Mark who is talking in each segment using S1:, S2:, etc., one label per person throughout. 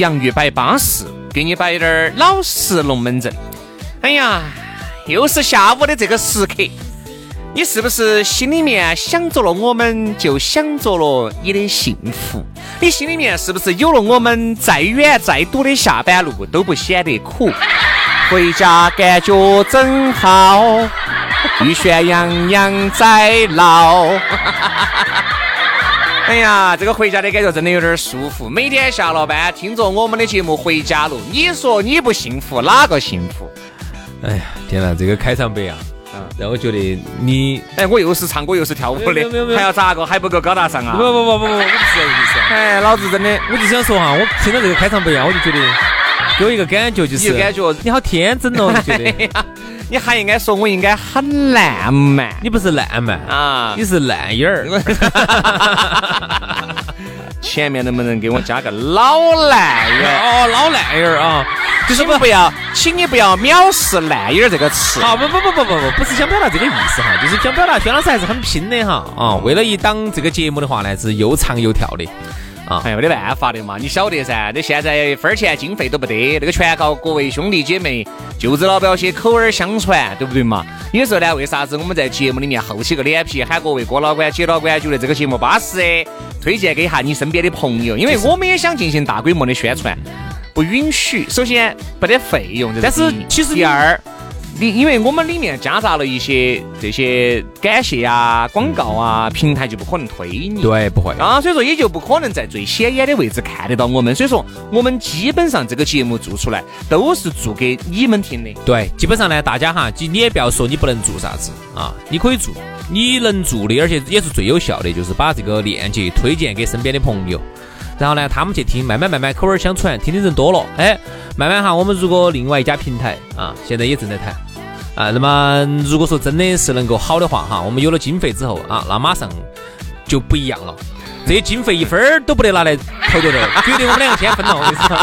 S1: 洋芋摆巴适，给你摆点儿老实龙门阵。哎呀，又是下午的这个时刻，你是不是心里面想着了我们，就想着了你的幸福？你心里面是不是有了我们，再远再堵的下班路都不显得苦？回家感觉真好，玉轩洋洋在老。哎呀，这个回家的感觉真的有点舒服。每天下了班，听着我们的节目回家路，你说你不幸福，哪个幸福？
S2: 哎呀，天哪，这个开场白啊，让我觉得你，
S1: 哎，我又是唱歌又是跳舞的，还要咋个？还不够高大上啊？
S2: 不不不不不，我不是这意思。
S1: 哎，老子真的，
S2: 我就想说哈，我听到这个开场白啊，我就觉得给我一个感觉，就是
S1: 感觉
S2: 你好天真哦，觉得。
S1: 你还应该说，我应该很烂漫。
S2: 你不是烂漫啊，你是烂眼儿。
S1: 前面能不能给我加个老烂眼儿？
S2: 哦，老烂眼儿啊，
S1: 就是不要，请你不要藐视烂眼儿这个词。
S2: 好，不不不不不不，不是想表达这个意思哈，就是想表达薛老师还是很拼的哈啊。为了一档这个节目的话呢，是又唱又跳的。
S1: 啊，还没得办法的嘛，你晓得噻？那现在分钱经费都不得，那个全靠各位兄弟姐妹、舅子老表些口耳相传，对不对嘛？有时候呢，为啥子我们在节目里面厚起个脸皮，喊各位哥老倌、姐老倌觉得这个节目巴适，推荐给一下你身边的朋友，因为我们也想进行大规模的宣传，不允许。首先不得费用，
S2: 但是其实
S1: 第二。你因为我们里面夹杂了一些这些感谢啊、广告啊，平台就不可能推你，
S2: 对，不会。
S1: 啊，所以说也就不可能在最显眼的位置看得到我们，所以说我们基本上这个节目做出来都是做给你们听的，
S2: 对，基本上呢，大家哈，你也不要说你不能做啥子啊，你可以做，你能做的，而且也是最有效的，就是把这个链接推荐给身边的朋友。然后呢，他们去听，慢慢慢慢口耳相传，听的人多了，哎，慢慢哈，我们如果另外一家平台啊，现在也正在谈啊，那么如果说真的是能够好的话哈，我们有了经费之后啊，那马上就不一样了，这些经费一分儿都不得拿来投在这儿，决定我们两个先分了。
S1: 我跟你说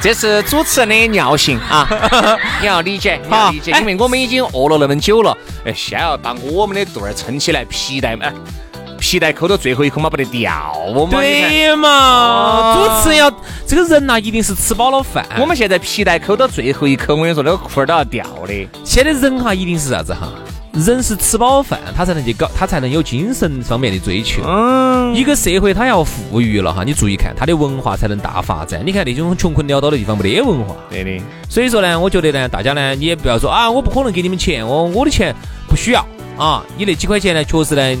S1: 这是主持人的尿性啊，你要理解，你要理解，因为我们已经饿了那么久了，哎，先要把我们的肚儿撑起来，皮带嘛。皮带扣到最后一口嘛，不得掉嘛？
S2: 对嘛？主持人要这个人呐，一定是吃饱了饭。
S1: 我们现在皮带扣到最后一口，我跟你说，那个裤儿都要掉的。
S2: 现在人哈，一定是啥子哈？人是吃饱饭，他才能去搞，他才能有精神方面的追求。嗯。一个社会，他要富裕了哈，你注意看，他的文化才能大发展。你看那种穷困潦倒的地方，没得文化。
S1: 对的。
S2: 所以说呢，我觉得呢，大家呢，你也不要说啊，我不可能给你们钱，我我的钱不需要啊。你那几块钱呢，确实呢。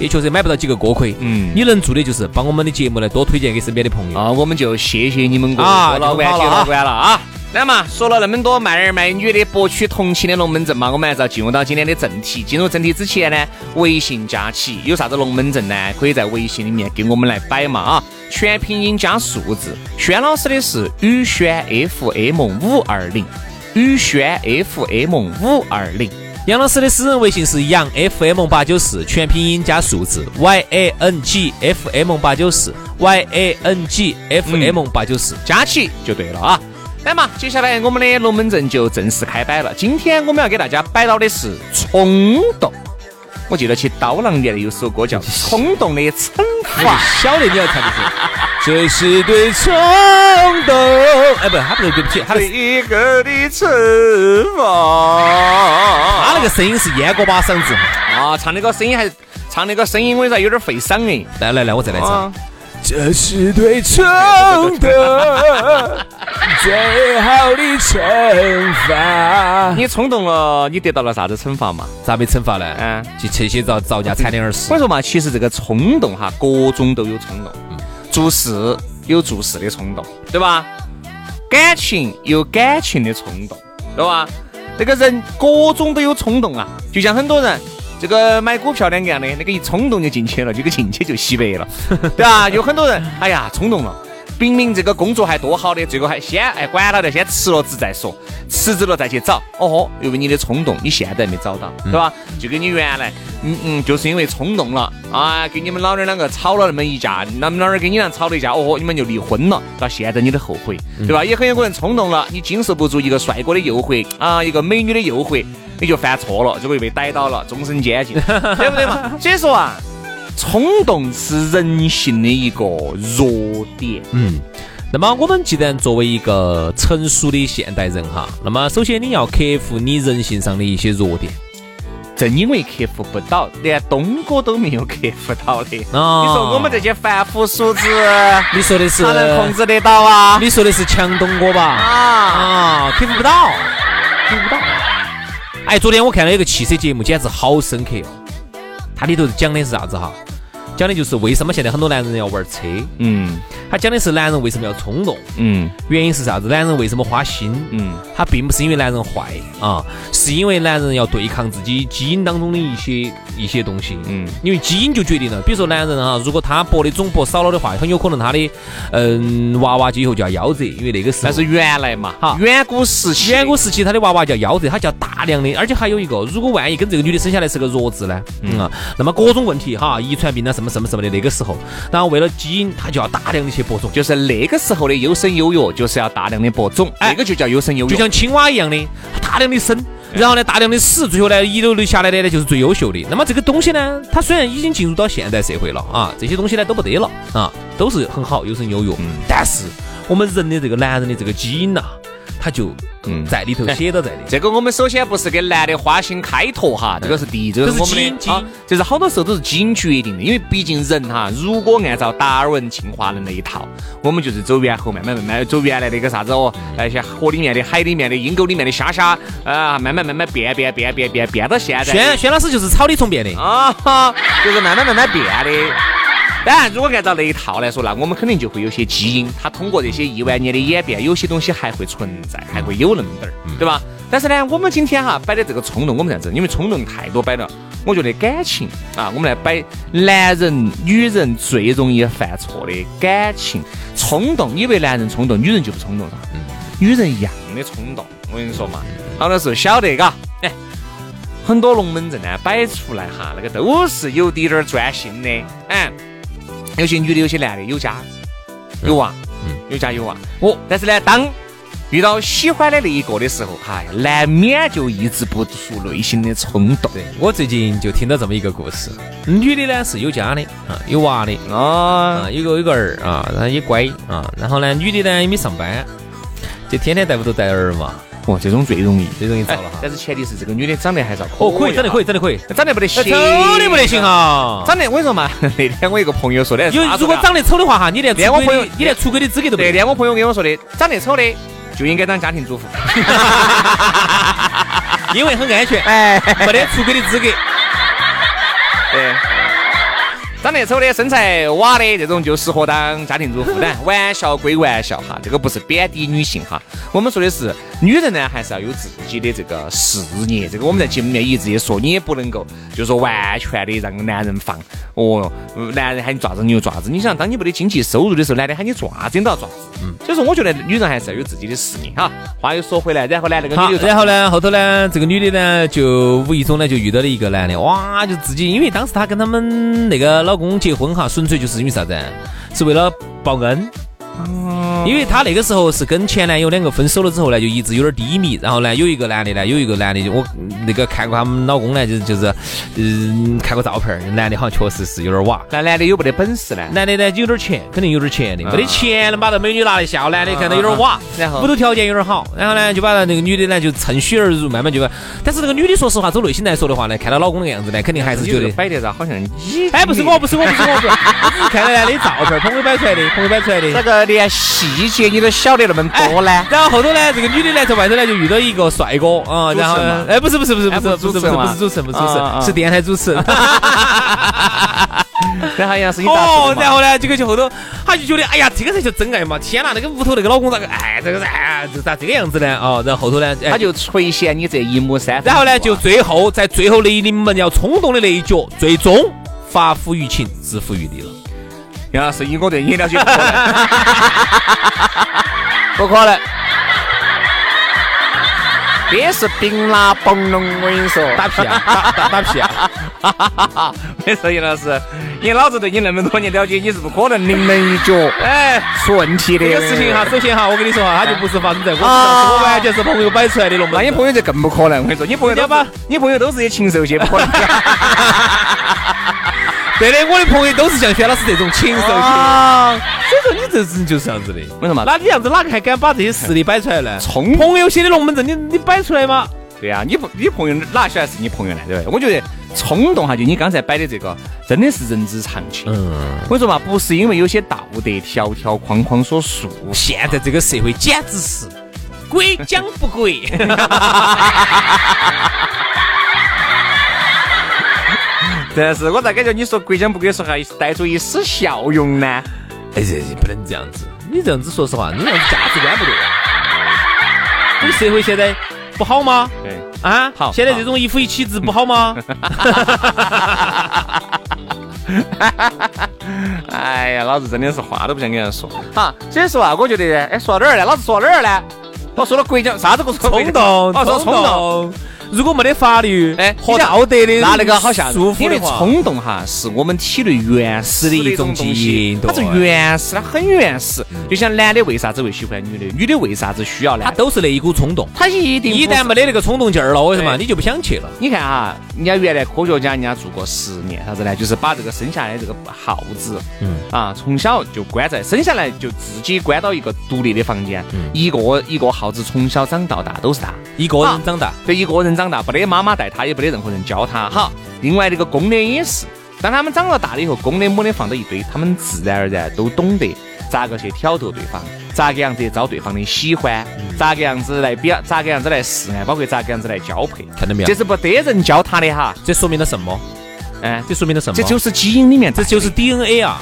S2: 也确实买不到几个锅盔，嗯，你能做的就是把我们的节目呢多推荐给身边的朋友
S1: 啊，我们就谢谢你们啊，老倌、姐老倌了啊。来嘛，说了那么多卖儿卖女的博取同情的龙门阵嘛，我们还是要进入到今天的正题。进入正题之前呢，微信加起有啥子龙门阵呢？可以在微信里面给我们来摆嘛啊，全拼音加数字。轩老师的是宇轩 FM 五二零，宇轩 FM 五二零。
S2: 杨老师的私人微信是杨 FM 八九四，全拼音加数字 Y A N G F M 八九四 Y A N G F M 八九四，
S1: 加起就对了啊。来嘛，接下来我们的龙门阵就正式开摆了。今天我们要给大家摆到的是冲动。我记得去刀郎年的有首歌叫《冲动的惩罚》，
S2: 晓得你要唱的是。这是对冲动。哎，不，他不是对不起，他是
S1: 一个的惩罚。
S2: 他那个声音是烟锅巴嗓子
S1: 啊，唱那个声音还唱那个声音，我跟你说有点费嗓哎。
S2: 来来来，我再来唱。
S3: 这是对冲的最好的惩罚。
S1: 你冲动了，你得到了啥子惩罚嘛？
S2: 咋没惩罚呢？嗯，去去些遭遭家惨点而死。
S1: 我说嘛，其实这个冲动哈，各种都有冲动。做事有做事的冲动，对吧？感情有感情的冲动，对吧？这个人各种都有冲动啊，就像很多人。这个买股票两个样的，那个一冲动就进去了，这个进去就洗白了，对吧？有很多人，哎呀，冲动了。明明这个工作还多好的，最后还先哎管他的，先辞了职再说，辞职了再去找。哦豁，因为你的冲动，你现在没找到，对吧？就跟你原来，嗯嗯，就是因为冲动了啊，跟你们老娘两个吵了那么一架，那么老儿跟你俩吵了一架，哦豁，你们就离婚了。到现在你都后悔，对吧？也很有可能冲动了，你经受不住一个帅哥的诱惑啊，一个美女的诱惑，你就犯错了，结果又被逮到了，终身监禁，对不对嘛？所以说啊。冲动是人性的一个弱点。
S2: 嗯，那么我们既然作为一个成熟的现代人哈，那么首先你要克服你人性上的一些弱点。
S1: 正因为克服不到，连东哥都没有克服到的。哦，你说我们这些凡夫俗子，
S2: 你说的是
S1: 他能控制得到啊？
S2: 你说的是强东哥吧？啊啊，克服不到，克服不到。哎，昨天我看了一个汽车节目，简直好深刻哦。它里头讲的是啥子哈？讲的就是为什么现在很多男人要玩车？嗯，他讲的是男人为什么要冲动？嗯，原因是啥子？男人为什么花心？嗯，他并不是因为男人坏啊，是因为男人要对抗自己基因当中的一些一些东西。嗯，因为基因就决定了，比如说男人哈，如果他搏的总搏少了的话，很有可能他的嗯娃娃就以后就要夭折，因为那个是
S1: 但是原来嘛，哈，远古时期，
S2: 远古时期他的娃娃叫夭折，他叫大量的，而且还有一个，如果万一跟这个女的生下来是个弱智呢？嗯啊，那么各种问题哈，遗传病啊什么。什么什么的那个时候，然后为了基因，他就要大量的去播种，
S1: 就是那个时候的优生优育，就是要大量的播种，那个就叫优生优育，
S2: 就像青蛙一样的，大量的生，然后呢大量的死，最后呢遗留留下来的呢就是最优秀的。那么这个东西呢，它虽然已经进入到现代社会了啊，这些东西呢都不得了啊，都是很好优生优育，但是我们人的这个男人的这个基因呐。他就嗯在里头写到在里，
S1: 这个我们首先不是给男的花心开拓哈，这个是第一，
S2: 这
S1: 是
S2: 基因，
S1: 这是好多时候都是基因决定的，因为毕竟人哈，如果按照达尔文进化论那一套，我们就是走猿猴，慢慢慢慢走原来那个啥子哦，那些河里面的、海里面的、阴沟里面的虾虾啊，慢慢慢慢变变变变变变到现在。
S2: 轩轩老师就是草里虫变的啊，
S1: 就是慢慢慢慢变的。当然，如果按照那一套来说，那我们肯定就会有些基因，它通过这些亿万年的演变，有些东西还会存在，还会有那么点儿，对吧？但是呢，我们今天哈摆的这个冲动，我们这样子，因为冲动太多摆了，我觉得感情啊，我们来摆男人、女人最容易犯错的感情冲动。以为男人冲动，女人就不冲动了？嗯，女人一样的冲动。我跟你说嘛，好多时候晓得嘎，哎，很多龙门阵呢摆出来哈，那个都是有点儿专心的，嗯。有些女的，有些男的，有家有娃，嗯，有家有娃。哦，但是呢，当遇到喜欢的那一个的时候，哎，难免就抑制不住内心的冲动。
S2: 对我最近就听到这么一个故事，女的呢是有家的啊，有娃的啊，有个有个儿啊，然后也乖啊，然后呢，女的呢也没上班，就天天在屋头带儿嘛。
S1: 哦，这种最容易，
S2: 最容易遭了哈。
S1: 但是前提是这个女的长得还是要
S2: 可。哦，可以，长得可以，长得可以，
S1: 长得不得行，丑
S2: 的不得行哈。
S1: 长得我跟你说嘛，那天我一个朋友说的，
S2: 有如果长得丑的话哈，你连连我朋友，你连出轨的资格都没
S1: 有。那天我朋友跟我说的，长得丑的就应该当家庭主妇
S2: 因为很安全，哎，没得出轨的资格。
S1: 对。长得丑的、身材瓦的这种就适合当家庭主妇但。玩笑归玩笑哈，这个不是贬低女性哈。我们说的是女人呢，还是要有自己的这个事业。这个我们在节目里面一直也说，你也不能够就是说完全的让男人放哦，男人喊你爪子你就爪子。你想，当你没得经济收入的时候，男的喊你爪子你都要爪子。嗯。所以说，我觉得女人还是要有自己的事业哈。话又说回来，然后呢，那个女
S2: 的，然后呢，后头呢，这个女的呢，就无意中呢就遇到了一个男的，哇，就自己，因为当时她跟他们那个。老公结婚哈，纯粹就是因为啥子？是为了报恩。因为她那个时候是跟前男友两个分手了之后呢，就一直有点低迷。然后呢，有一个男的呢，有一个男的，就我那个看过他们老公呢，就是就是，嗯，看过照片儿，男的好像确实是有点瓦。
S1: 那男的有没得本事呢？
S2: 男的呢有点钱，肯定有点钱的，没得钱能把这美女拿来笑。男的看到有点瓦，
S1: 然后
S2: 屋头条件有点好，然后呢就把那个女的呢就趁虚而入，慢慢就。但是那个女的说实话，走内心来说的话呢，看到老公那个样子呢，肯定还是觉得
S1: 摆得着，好像你。
S2: 哎，不是我，不是我，不是我，不是，看到男的照片，朋友摆出来的，朋友摆出来的。
S1: 这个连细节你都晓得那么多呢？
S2: 然后后头呢，这个女的呢，在外头呢就遇到一个 帅哥啊，然后哎，不是不是不是不是不是不是不是主持人，不是主持人，是电台主持人。
S1: 然后
S2: 哦，然后呢，这个就后头，他就觉得，哎呀，这个才叫真爱嘛！天哪，那个屋头那个老公咋个，哎，这个哎，这咋这个样子呢？哦，然后后头呢，
S1: 他就垂涎你这一亩三。
S2: 然后呢，就最后在最后那一临门要冲动的那一脚，最终发乎于情，止乎于理了。
S1: 杨老师，以我对你了解，不可能。别是冰拉崩隆，我跟你说，
S2: 打屁啊，打打打屁
S1: 啊！没事，杨老师，你老子对你那么多年了解，你是不可能临门一脚，哎，出问题的。
S2: 这个事情哈，首先哈，我跟你说哈，它就不是发生在我身上，我完全是朋友摆出来的龙门。
S1: 那你朋友就更不可能，我跟你说，你朋友都把，你朋友都是些禽兽些，不可能。
S2: 对的，我的朋友都是像轩老师这种禽兽啊，所以说你这人就是这样子的，
S1: 为什么？
S2: 那你样子哪个还敢把这些实力摆出来呢？
S1: 冲
S2: 朋友写的龙门阵，你你摆出来吗？
S1: 对呀，你不你朋友哪晓得是你朋友呢？对不对？我觉得冲动哈，就你刚才摆的这个，真的是人之常情。嗯，我说嘛，不是因为有些道德条条框框所束缚。
S2: 现在这个社会简直是鬼讲不鬼。
S1: 但是我咋感觉你说国讲不国说还带出一丝笑容呢？
S2: 哎，这不能这样子，你这样子说实话，你这样子价值观不对。这个社会现在不好吗？
S1: 对
S2: 啊，
S1: 好。
S2: 现在这种一夫一妻制不好吗？
S1: 哎呀，老子真的是话都不想跟人说。好，所以说啊，我觉得，哎，说到哪儿呢？老子说到哪儿呢？我说到国家啥子？我说
S2: 冲动，
S1: 我说冲动。
S2: 如果没得法律哎和道德的
S1: 那那个好像
S2: 束缚
S1: 的冲动哈，是我们体内原始的一种基因，它是原始，它很原始。就像男的为啥子会喜欢女的，女的为啥子需要呢？
S2: 它都是那一股冲动。
S1: 他一定
S2: 一旦没得那个冲动劲儿了，为什么你就不想去了？
S1: 你看哈，人家原来科学家人家做过实验，啥子呢？就是把这个生下来这个耗子，嗯啊，从小就关在生下来就自己关到一个独立的房间，一个一个耗子从小长到大都是他
S2: 一个人长大，
S1: 对一个人长大，不得妈妈。带他也不得任何人教他。好，另外这个公的也是，当他们长了大了以后，公的母的放到一堆，他们自然而然都懂得咋个去挑逗对方，咋个样子招对方的喜欢，咋个样子来表，咋个样子来示爱，包括咋个样子来交配。
S2: 看到没有？
S1: 这是不得人教他的哈。
S2: 这说明了什么？哎，这说明了什么？
S1: 这就是基因里面，
S2: 这就是 DNA 啊。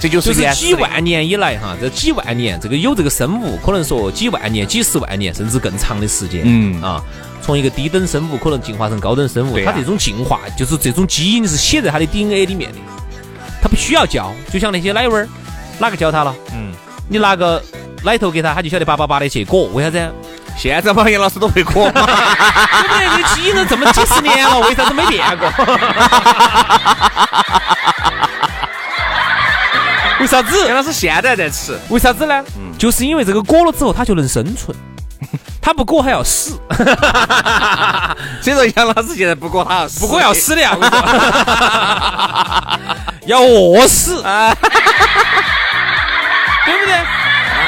S1: 这就是
S2: 几万年以来哈，这几万年，这个有这个生物，可能说几万年、几十万年，甚至更长的时间。嗯啊。从一个低等生物可能进化成高等生物，它这种进化就是这种基因是写在它的 DNA 里面的，它不需要教，就像那些奶味儿，哪个教它了？嗯，你拿个奶头给它，它就晓得叭叭叭的去裹，为啥子？
S1: 现在嘛，杨老师都会裹，对
S2: 不对？你基因都这么几十年了，为啥子没变过？为啥子？
S1: 杨老师现在在吃，
S2: 为啥子呢？嗯，就是因为这个裹了之后，它就能生存。他不裹还要死，
S1: 所以说杨老师现在不裹他要死，
S2: 不裹要死的呀，要饿死，对不对？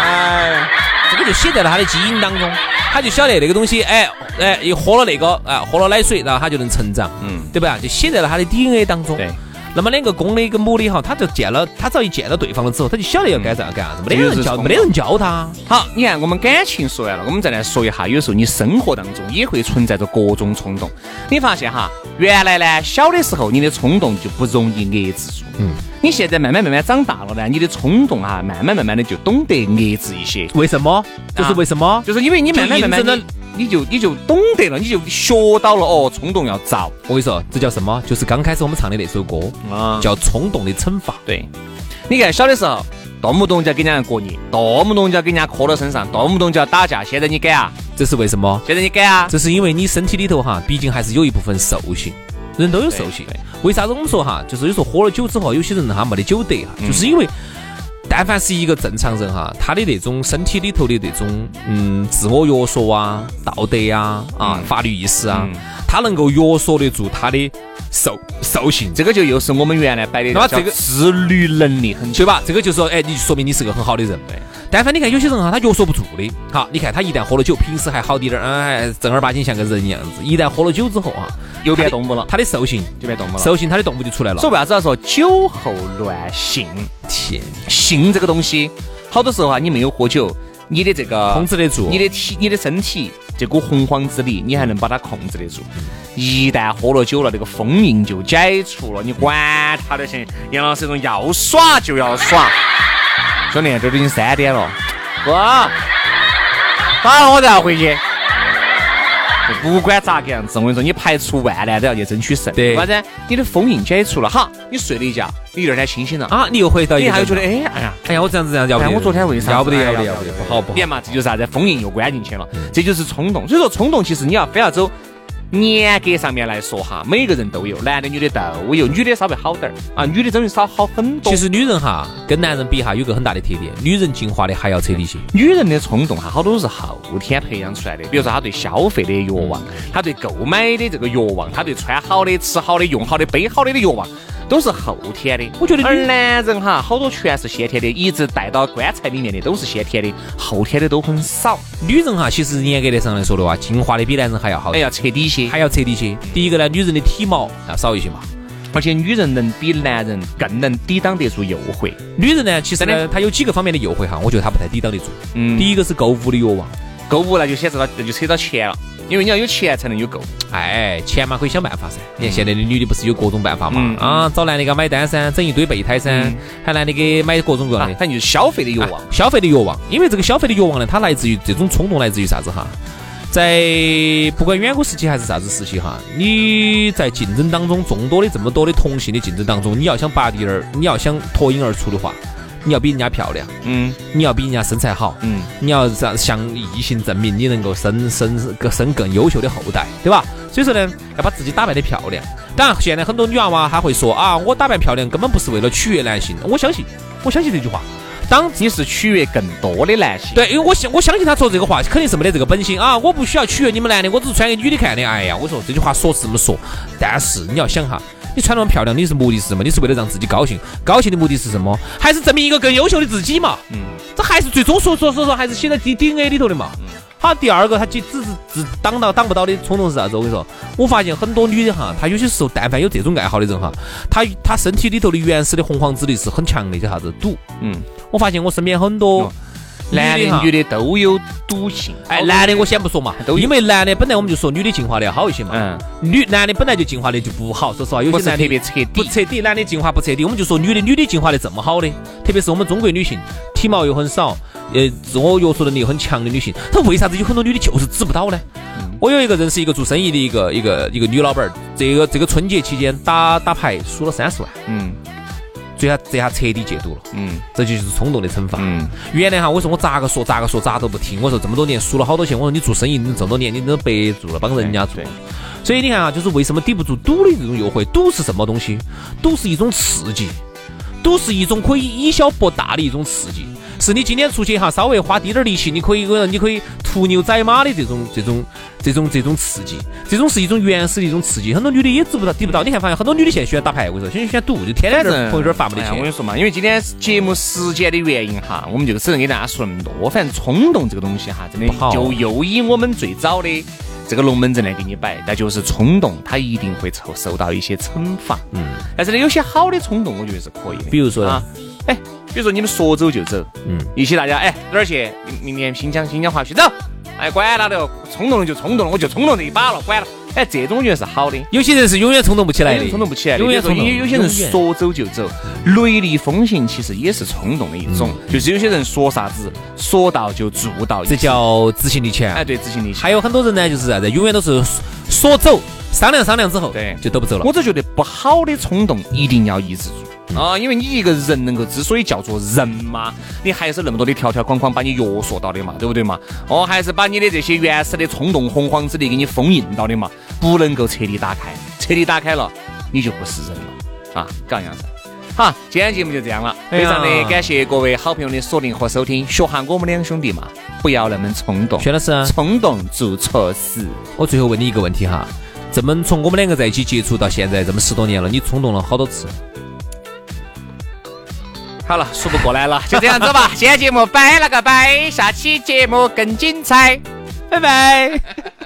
S2: 哎，这个就写在了他的基因当中，他就晓得那个东西，哎哎，一喝了那个，啊，喝了奶水，然后他就能成长，嗯，对吧？就写在了他的 DNA 当中。
S1: 对。
S2: 那么两个公的跟母的哈，他就见了，他只要一见到对方了之后，他就晓得要干啥干啥子，没得人教，没得人教他。
S1: 好，你看我们感情说完了，我们再来说一下，有时候你生活当中也会存在着各种冲动。你发现哈，原来呢小的时候你的冲动就不容易遏制住，嗯，你现在慢慢慢慢长大了呢，你的冲动哈，慢慢慢慢的就懂得遏制一些。
S2: 为什么？就是为什么？
S1: 就是因为你慢慢慢慢的。你就你就懂得了，你就学到了哦，冲动要遭。
S2: 我跟你说，这叫什么？就是刚开始我们唱的那首歌啊，叫《冲动的惩罚》。
S1: 对，你看小的时候，动不动就要跟人家过年，动不动就要跟人家磕到身上，动不动就要打架。现在你敢啊？
S2: 这是为什么？
S1: 现在你敢啊？
S2: 这是因为你身体里头哈，毕竟还是有一部分兽性，人都有兽性。为啥子我们说哈，就是有时候喝了酒之后，有些人哈没得酒德哈，就是因为。但凡是一个正常人哈，他的那种身体里头的那种嗯自我约束啊、道德呀、啊法律意识啊，他能够约束得住他的兽兽性，
S1: 这个就又是我们原来摆的，
S2: 那么这个
S1: 自律能力很强，
S2: 对吧？这个就说，哎，你说明你是个很好的人。
S1: 呗。
S2: 但凡你看有些人哈，他约束不住的。好，你看他一旦喝了酒，平时还好滴点儿，嗯，正儿八经像个人一样子。一旦喝了酒之后啊，
S1: 又变动物了，
S2: 他的兽性
S1: 就变动物了，
S2: 兽性他的动物就出来了。
S1: 所以为啥子要说酒后乱性？
S2: 天，
S1: 性这个东西，好多时候啊，你没有喝酒，你的这个
S2: 控制得住，
S1: 你的体，你的身体这股洪荒之力，你还能把它控制得住。一旦喝了酒了，这个封印就解除了，你管他的行。杨老师这种要耍就要耍。兄弟，这都已经三点了，哥，打了我再要回去。不管咋个样子，我跟你说，你排除万难都要去争取胜。
S2: 对，
S1: 为啥子？你的封印解除了，好，你睡了一觉，你第二天清醒了
S2: 啊，你又回到，
S1: 你还觉得，哎，哎呀，
S2: 哎呀，我这样子这样，要不得，
S1: 我昨天为啥？
S2: 要不得，要不得，要不得，不好不好。
S1: 点嘛，这就是啥子？封印又关进去了，这就是冲动。所以说，冲动其实你要非要走。严格上面来说哈，每个人都有，男的女的都有，女的稍微好点儿啊，女的真的少好很多。
S2: 其实女人哈跟男人比哈有个很大的特点，女人进化的还要彻底些。
S1: 女人的冲动哈好多都是后天培养出来的，比如说她对消费的欲望，她对购买的这个欲望，她对穿好的、吃好的、用好的、背好的的欲望。都是后天的，
S2: 我觉得。
S1: 而男人哈，好多全是先天的，一直带到棺材里面的都是先天的，后天的都很少。
S2: 女人哈，其实严格的上来说的话，进化的比男人还要好，
S1: 还，要彻底些，
S2: 还要彻底些。第一个呢，女人的体毛要少一些嘛，
S1: 而且女人能比男人更能抵挡得住诱惑。
S2: 女人呢，其实呢，她有几个方面的诱惑哈，我觉得她不太抵挡得住。
S1: 嗯。
S2: 第一个是购物的欲望，
S1: 购物那就显示到，那就扯到钱了。因为你要有钱才能有够，
S2: 哎，钱嘛可以想办法噻。你看现在的女的不是有各种办法嘛？啊，找男的给买单噻，整一堆备胎噻，还男的给买各种各样的，
S1: 反正就是消费的欲望，
S2: 消费的欲望。因为这个消费的欲望呢，它来自于这种冲动，来自于啥子哈？在不管远古时期还是啥子时期哈，你在竞争当中，众多的这么多的同性的竞争当中，你要想拔地而，你要想脱颖而出的话。你要比人家漂亮，
S1: 嗯，
S2: 你要比人家身材好，
S1: 嗯，
S2: 你要向向异性证明你能够生生更生更优秀的后代，对吧？所以说呢，要把自己打扮的漂亮。当然，现在很多女娃娃她会说啊，我打扮漂亮根本不是为了取悦男性。我相信，我相信这句话。
S1: 当你是取悦更多的男性，
S2: 对，因为我相我相信他说这个话肯定是没得这个本心啊。我不需要取悦你们男的，我只是穿给女的看的。哎呀，我说这句话说是这么说，但是你要想哈。你穿那么漂亮，你是目的是什么？你是为了让自己高兴，高兴的目的是什么？还是证明一个更优秀的自己嘛？嗯，这还是最终说说说说，还是写在 D D N A 里头的嘛。嗯好，第二个，他只只只挡到挡不到的冲动是啥子？我跟你说，我发现很多女的哈，她有些时候，但凡有这种爱好的人哈，她她身体里头的原始的洪荒之力是很强的，叫啥子赌？
S1: 嗯，
S2: 我发现我身边很多。
S1: 男的女的都有赌性，
S2: 哎，男的我先不说嘛，都因为男的本来我们就说女的进化的要好一些嘛，嗯，女男的本来就进化的就不好，说实话，有些男
S1: 的特别彻底，
S2: 不彻底，男的进化不彻底，我们就说女的，女的进化的这么好的，特别是我们中国女性，体毛又很少，呃，自我约束能力又很强的女性，她为啥子有很多女的就是指不到呢？我有一个认识一个做生意的一个一个一个女老板儿，这个这个春节期间打打牌输了三十万，
S1: 嗯。
S2: 最下这下彻底戒赌了，
S1: 嗯，
S2: 这就是冲动的惩罚。
S1: 嗯，
S2: 原来哈，我说我咋个说咋个说咋都不听。我说这么多年输了好多钱，我说你做生意你这么多年你都白做了，帮人家做。所以你看啊，就是为什么抵不住赌的这种诱惑？赌是什么东西？赌是一种刺激，赌是一种可以以小博大的一种刺激。是你今天出去哈，稍微花滴点儿力气，你可以，你可以屠牛宰马的这种、这种、这种、这种刺激，这种是一种原始的一种刺激。很多女的也知不到、抵不到。你看，发现很多女的现在喜欢打牌，我跟你说，喜欢喜欢赌，就天天在朋友圈发不得钱。
S1: 我跟你说嘛，因为今天节目时间的原因哈，我们就只能给大家说那么多。反正冲动这个东西哈，真的就又以我们最早的这个龙门阵来给你摆，那就是冲动，它一定会受受到一些惩罚。
S2: 嗯，
S1: 但是呢，有些好的冲动，我觉得是可以的。
S2: 比如说
S1: 啊，哎。比如说你们说走就走，嗯，一起大家哎哪儿去？明明年新疆新疆滑雪走，哎管他的，冲动了就冲动了，我就冲动这一把了，管了。哎，这种我觉得是好的。
S2: 有些人是永远冲动不起来的，
S1: 冲动不起来。
S2: 永远冲动。
S1: 有有些人说走就走，雷厉风行其实也是冲动的一种。就是有些人说啥子说到就做到，
S2: 这叫执行力强。
S1: 哎，对，执行力强。
S2: 还有很多人呢，就是啥子，永远都是说走，商量商量之后，
S1: 对，
S2: 就都不走了。
S1: 我只觉得不好的冲动一定要抑制住。啊因为你一个人能够之所以叫做人嘛你还是那么多的条条框框把你约束到的嘛对不对嘛？哦还是把你的这些原始的冲动洪荒之力给你封印到的嘛不能够彻底打开彻底打开了你就不是人了。啊这样子。
S4: 好今天节目就这样了。非常的感谢各位好朋友的锁定和收听学下我们两兄弟嘛不要那么冲动
S2: 薛老师
S4: 冲动做错事
S2: 我最后问你一个问题哈这么从我们两个在一起接触到现在这么十多年了你冲动了好多次？
S4: 好了数不过来了就这样子吧。今天节目拜了个拜下期节目更精彩。拜拜。